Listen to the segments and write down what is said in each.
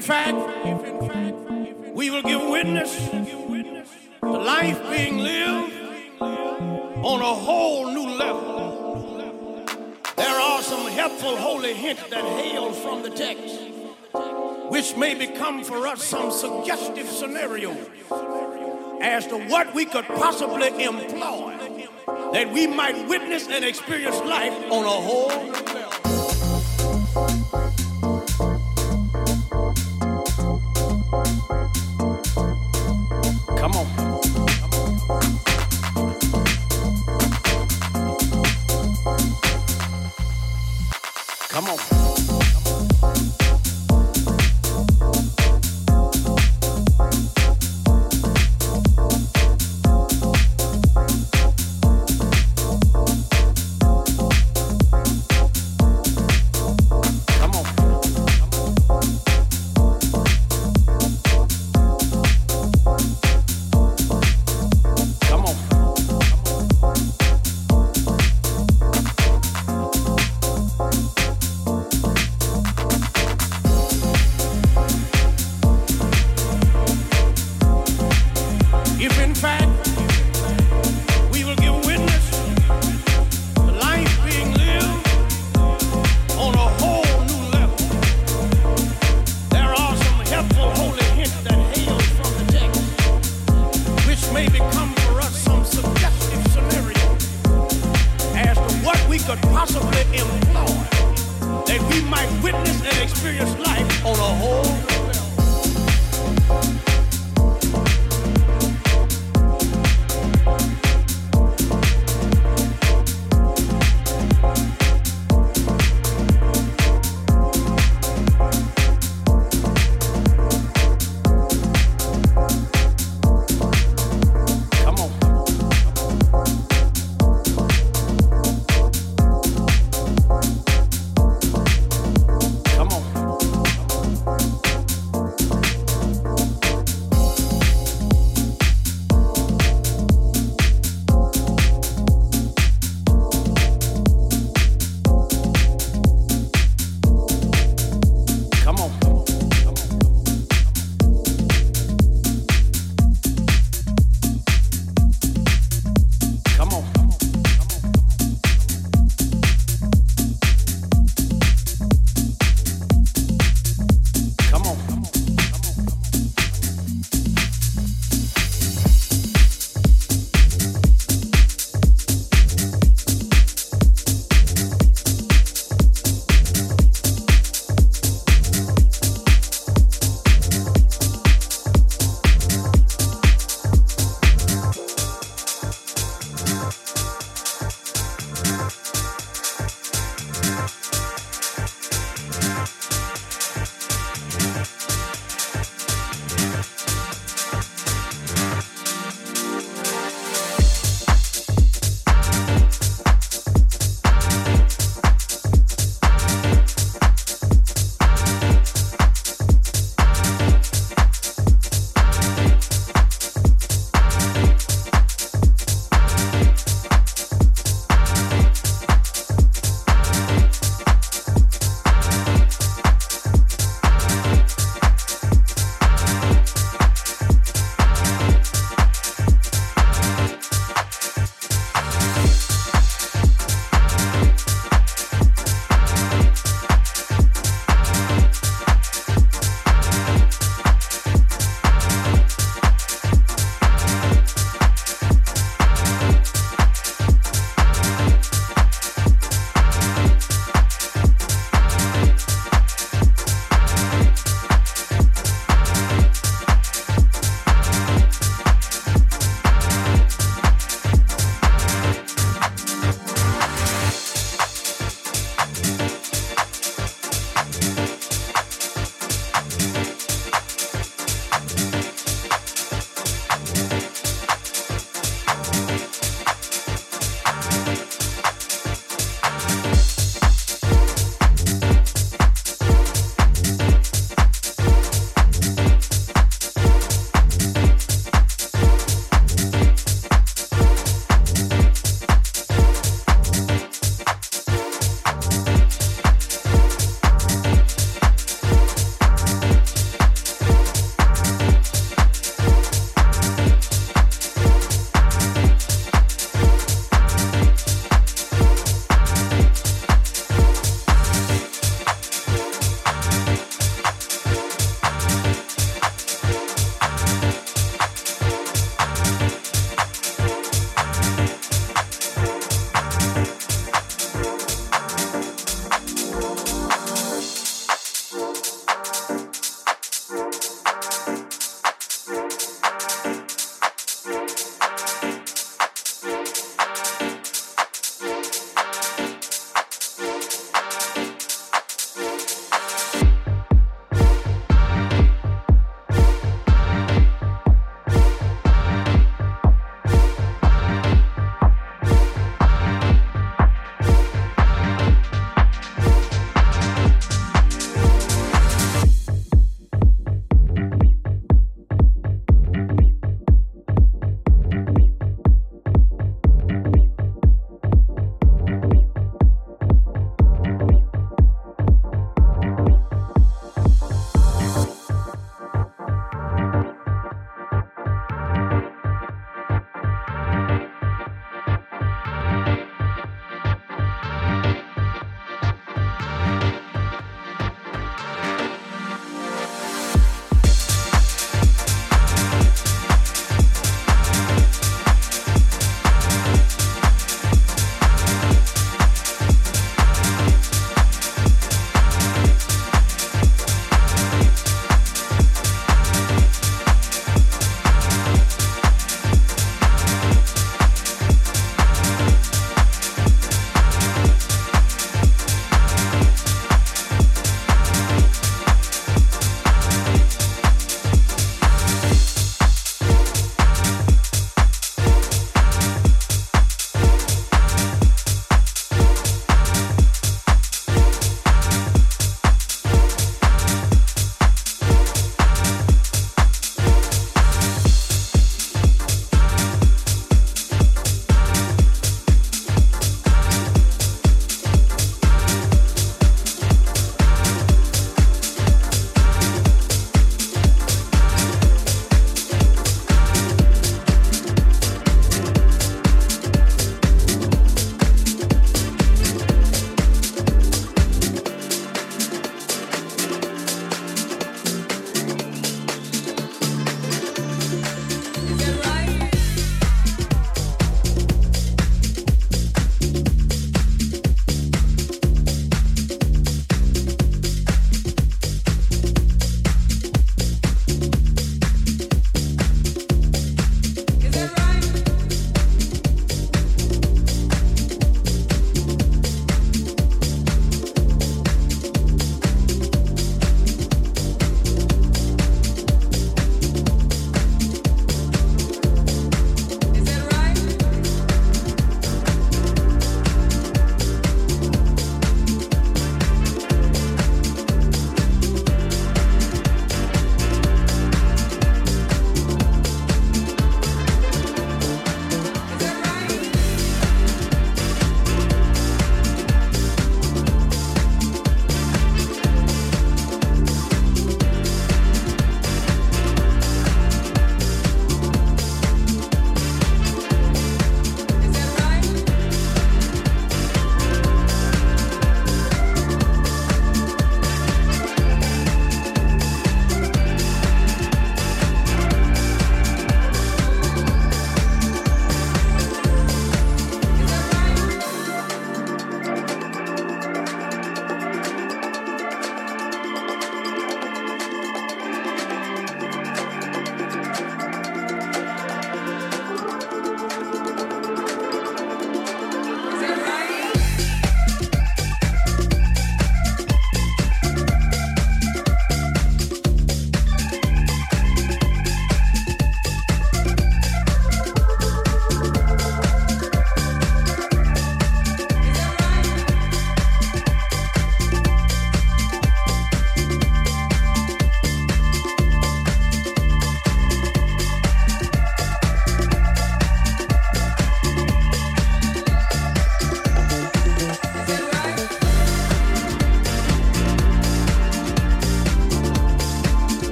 In fact we will give witness to life being lived on a whole new level, there are some helpful holy hints that hail from the text, which may become for us some suggestive scenario as to what we could possibly employ that we might witness and experience life on a whole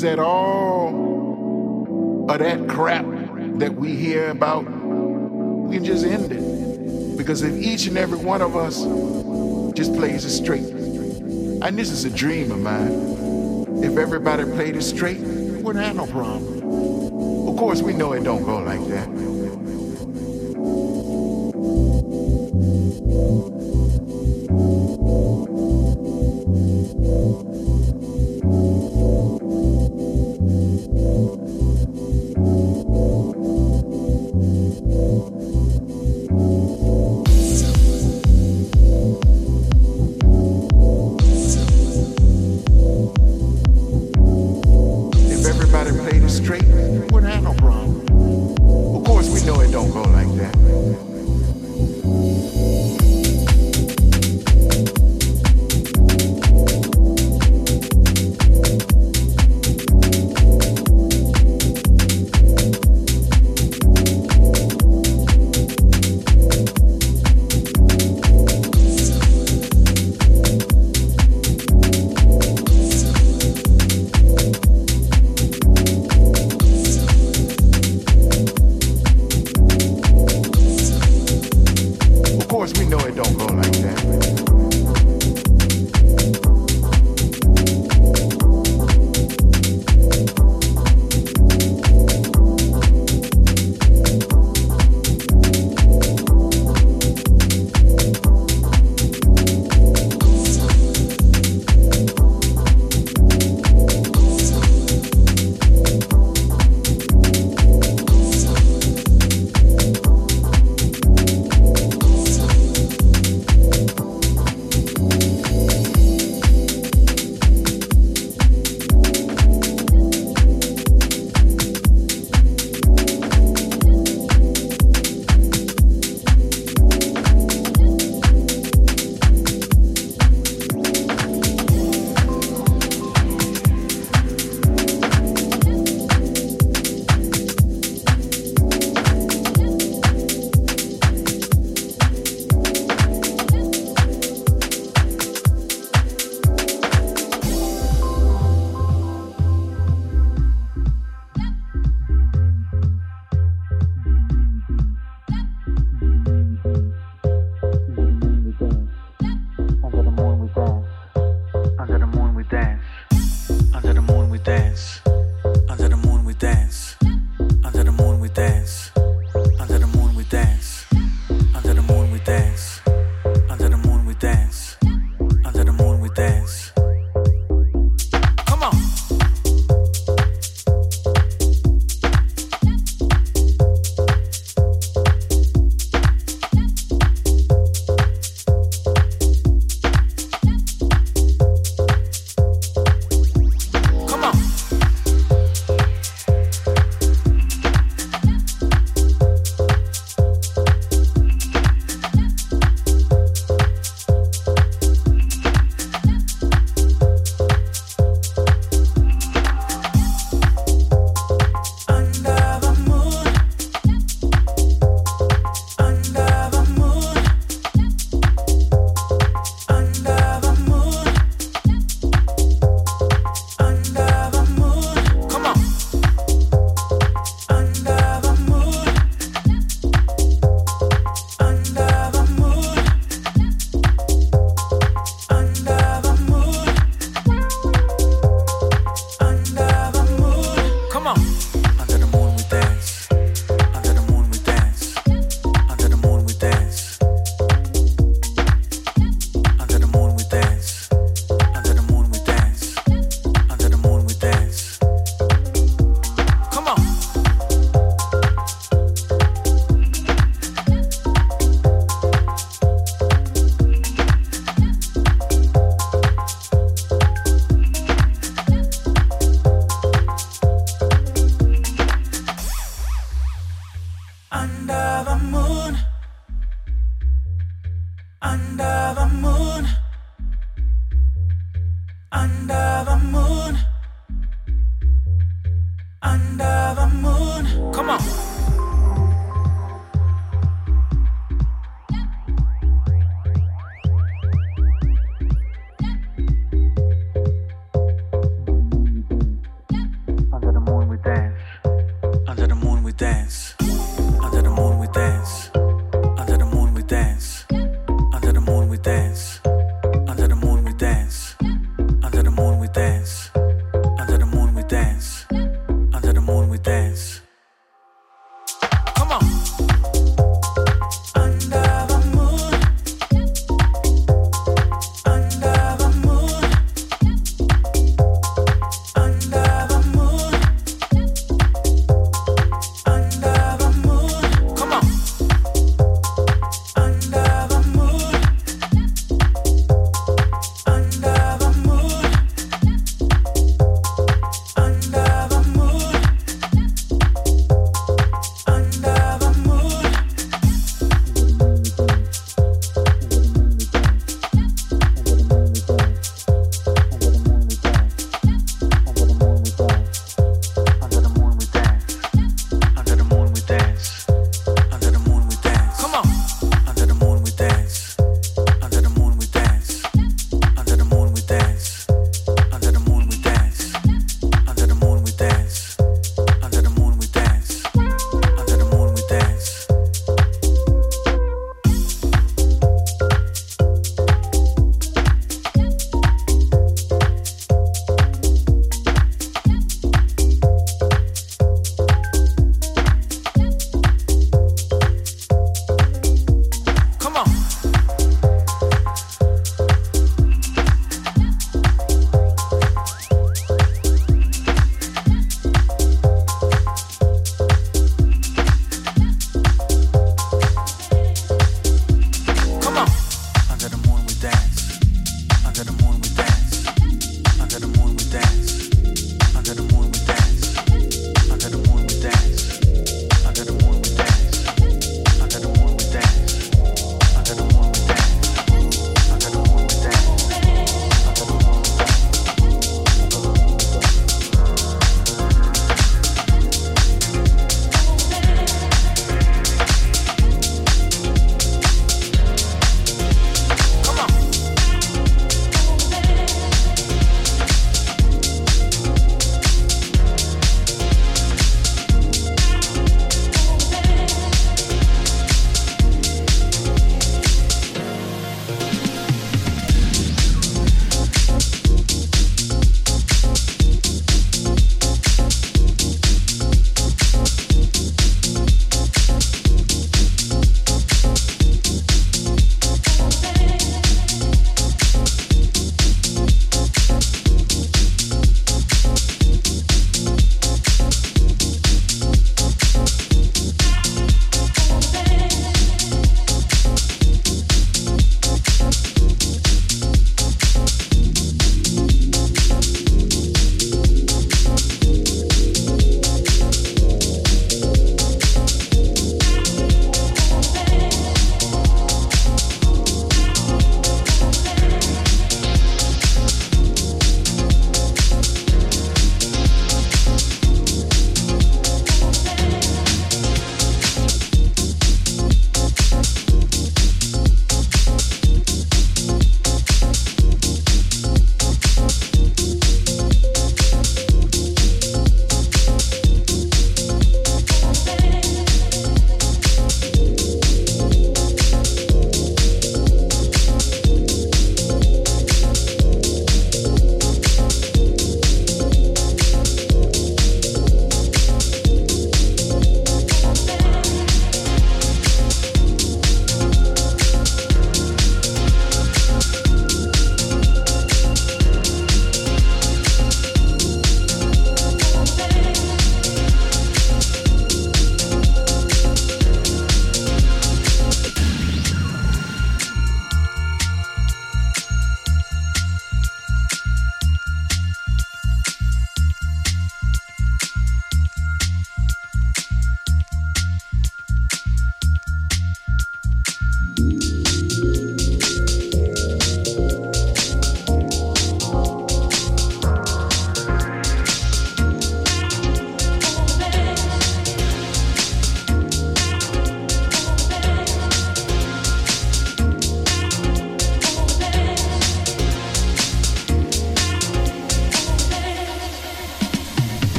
is that all of that crap that we hear about, we can just end it. Because if each and every one of us just plays it straight, and this is a dream of mine, if everybody played it straight, we wouldn't have no problem. Of course, we know it don't go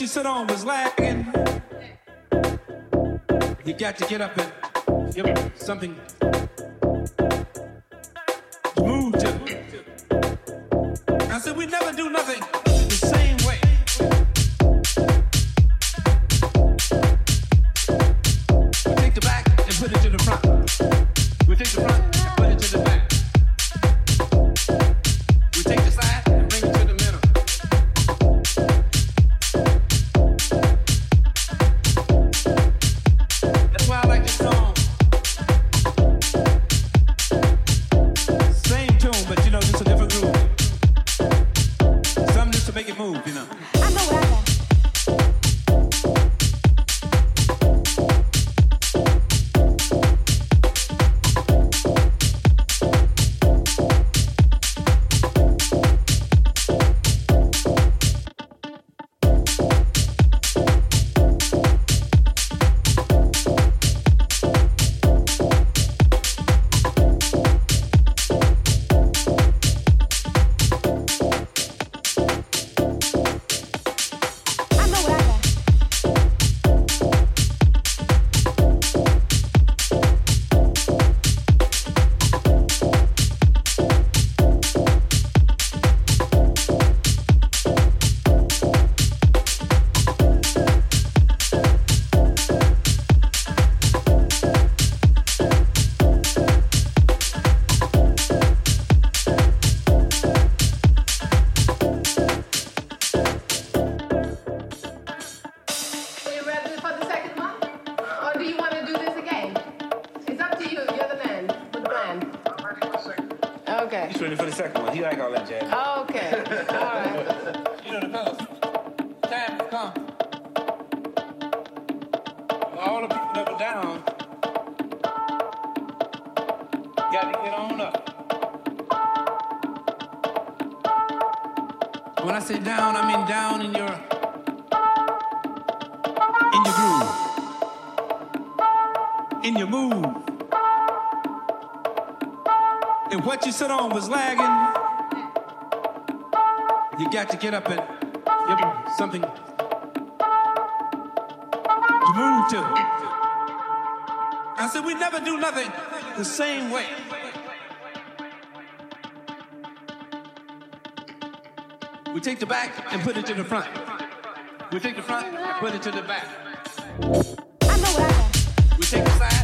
you sit on was lagging. You got to get up and give something sit on was lagging. You got to get up and give something to move to. I said, we never do nothing the same way. We take the back and put it to the front. We take the front and put it to the back. I know what I. We take the side.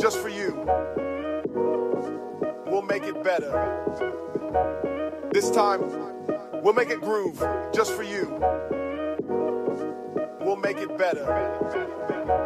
just for you. We'll make it better. This time, we'll make it groove just for you. We'll make it better.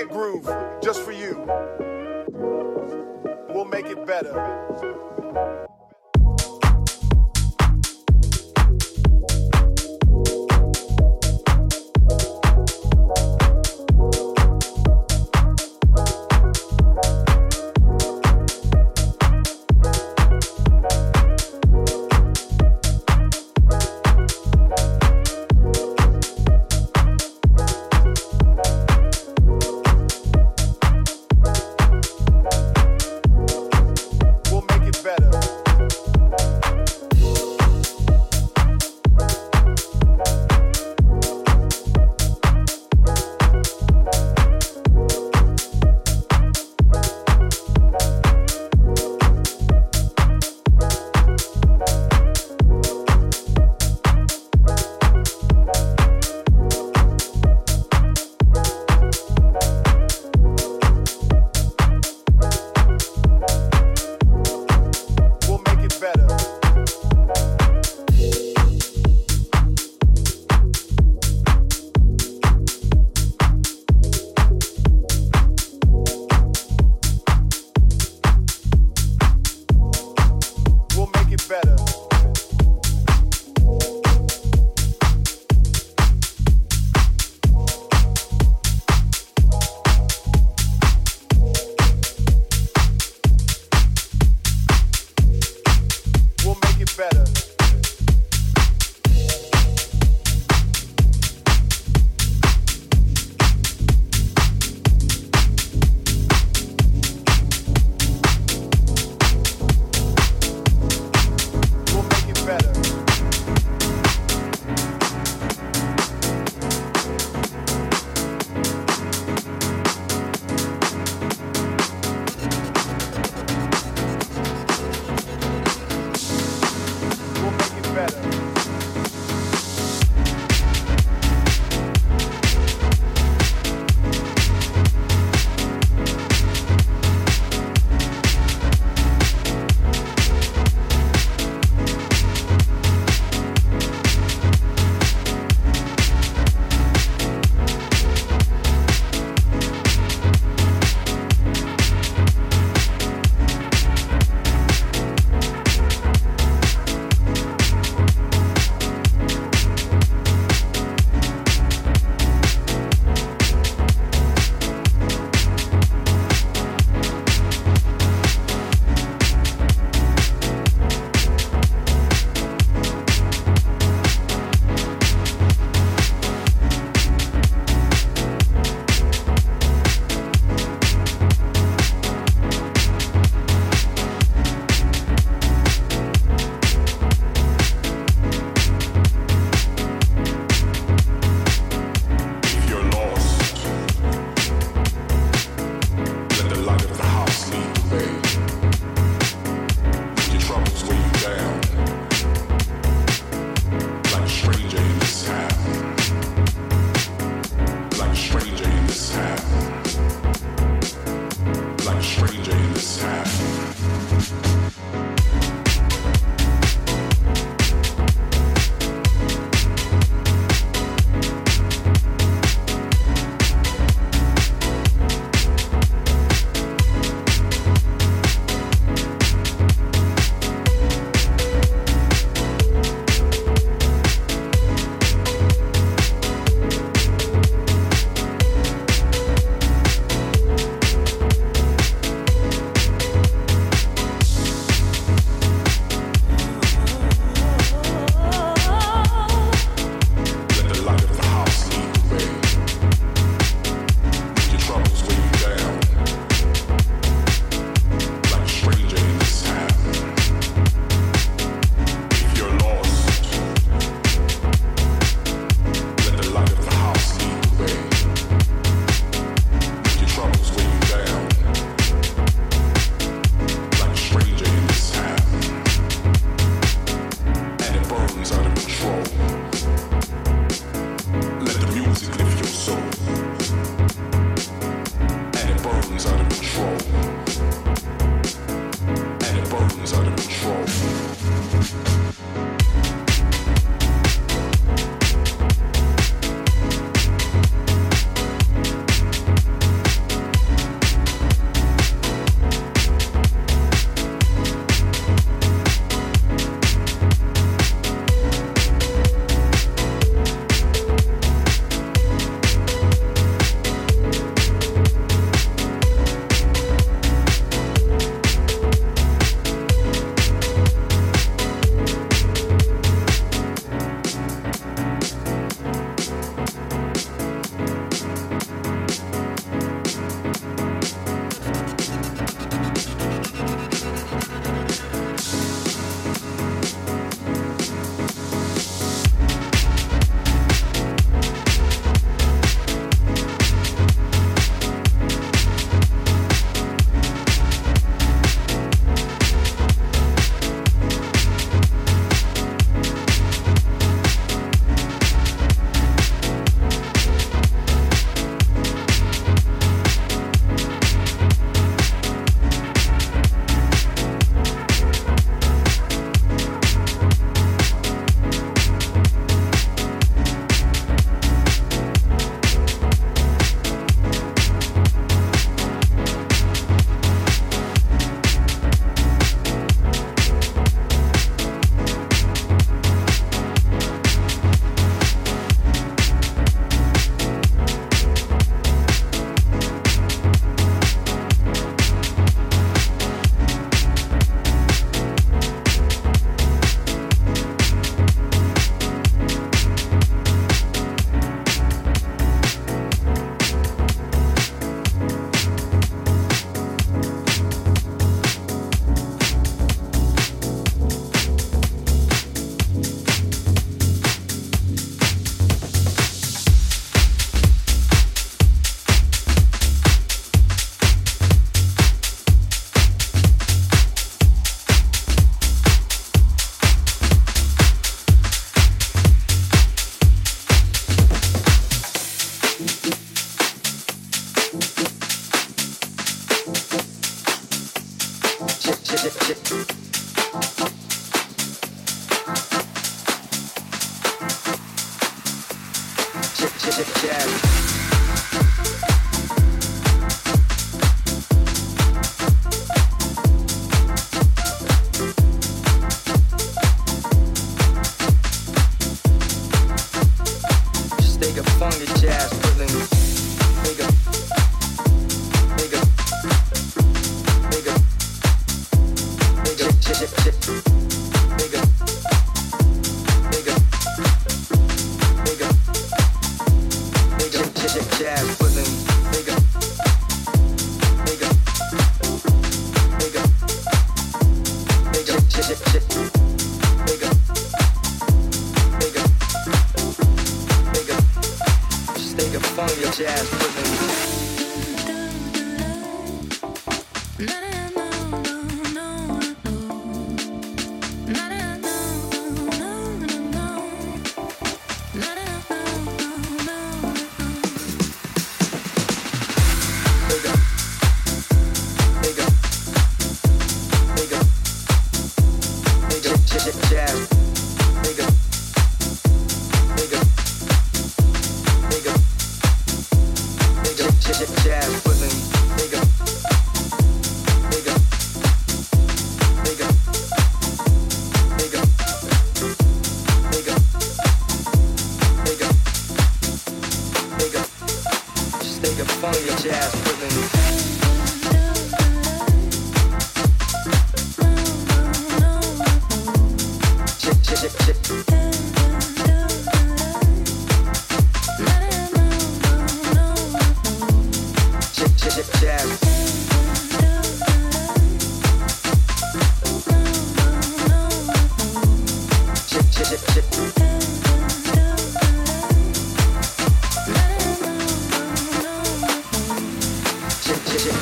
it groove just for you. We'll make it better.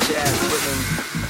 jazz.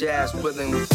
Jazz rhythm.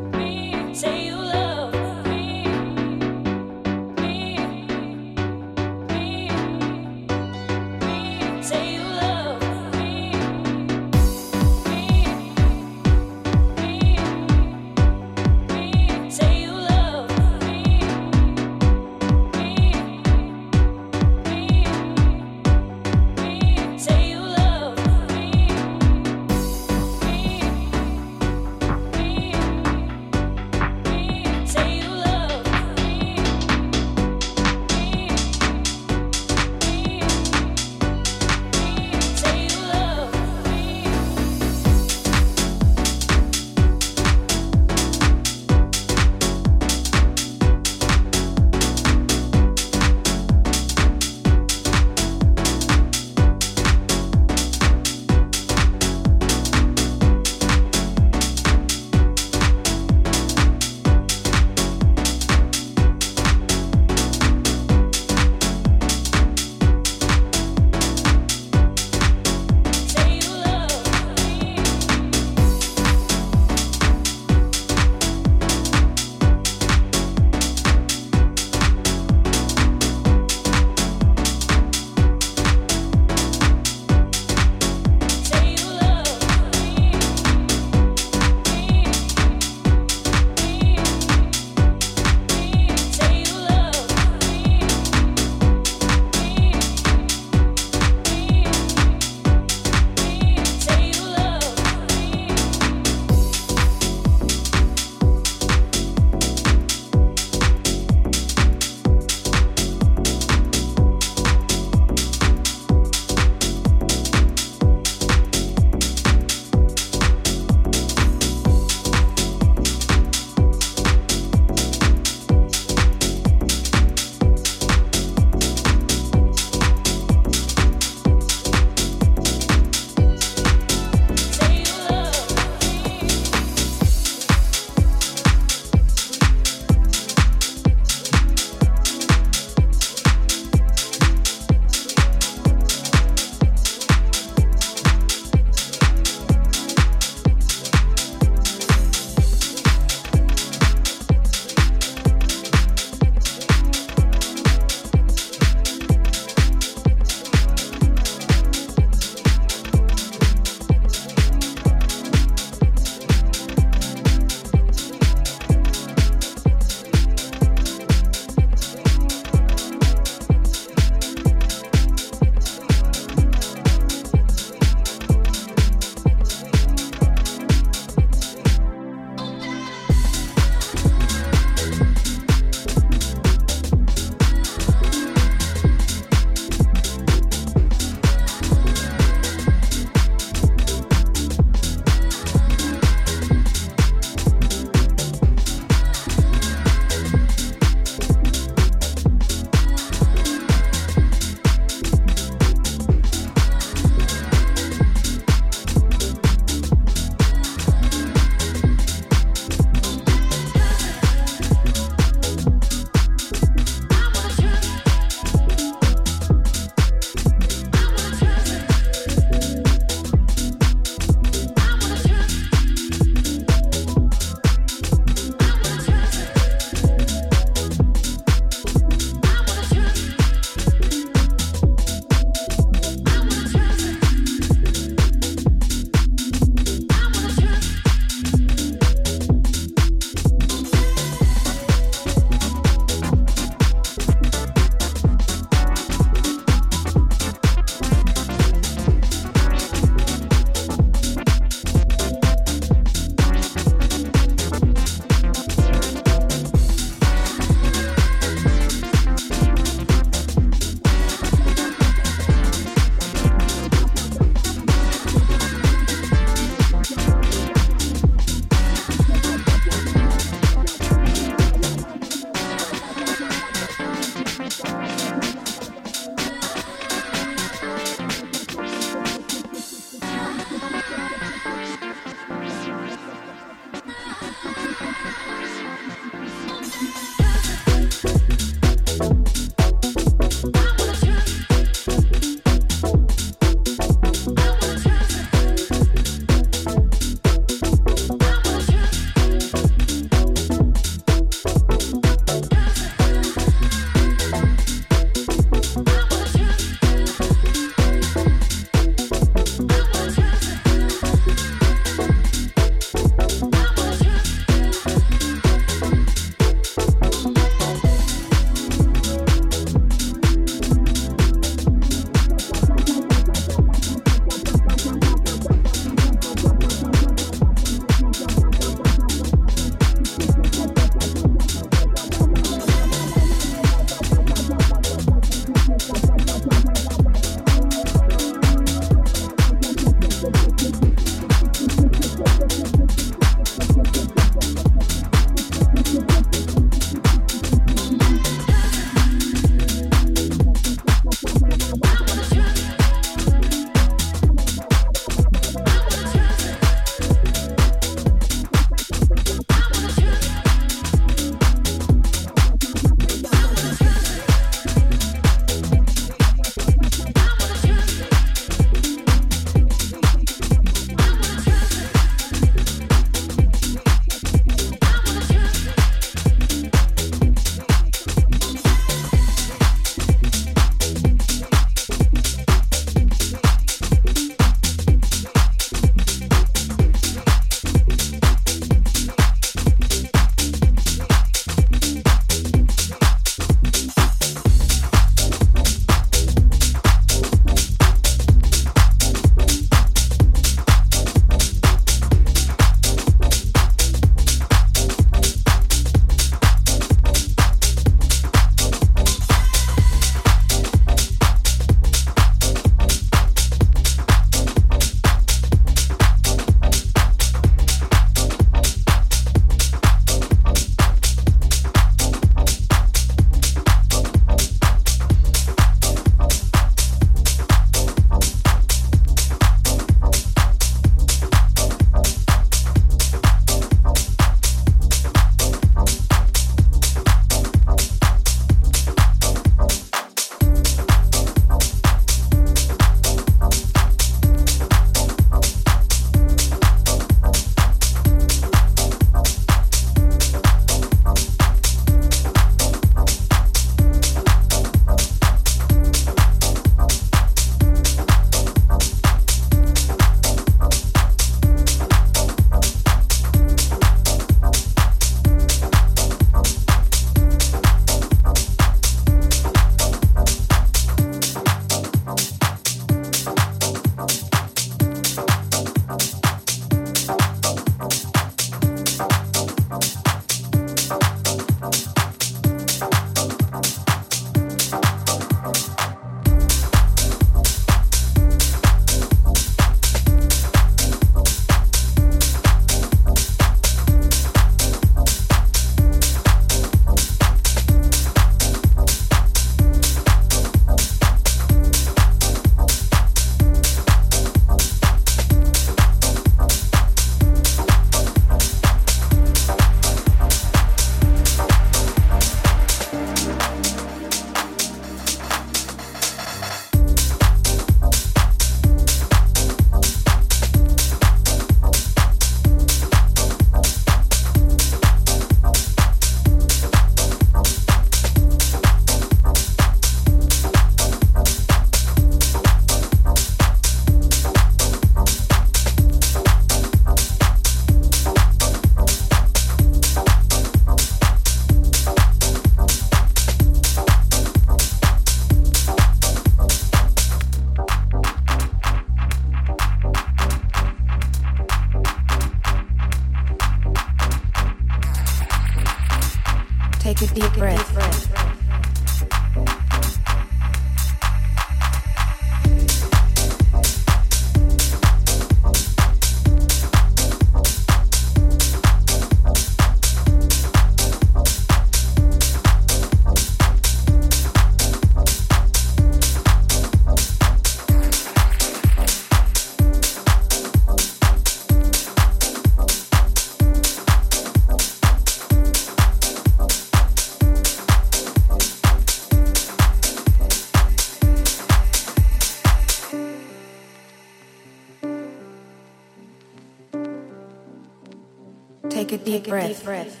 A deep breath.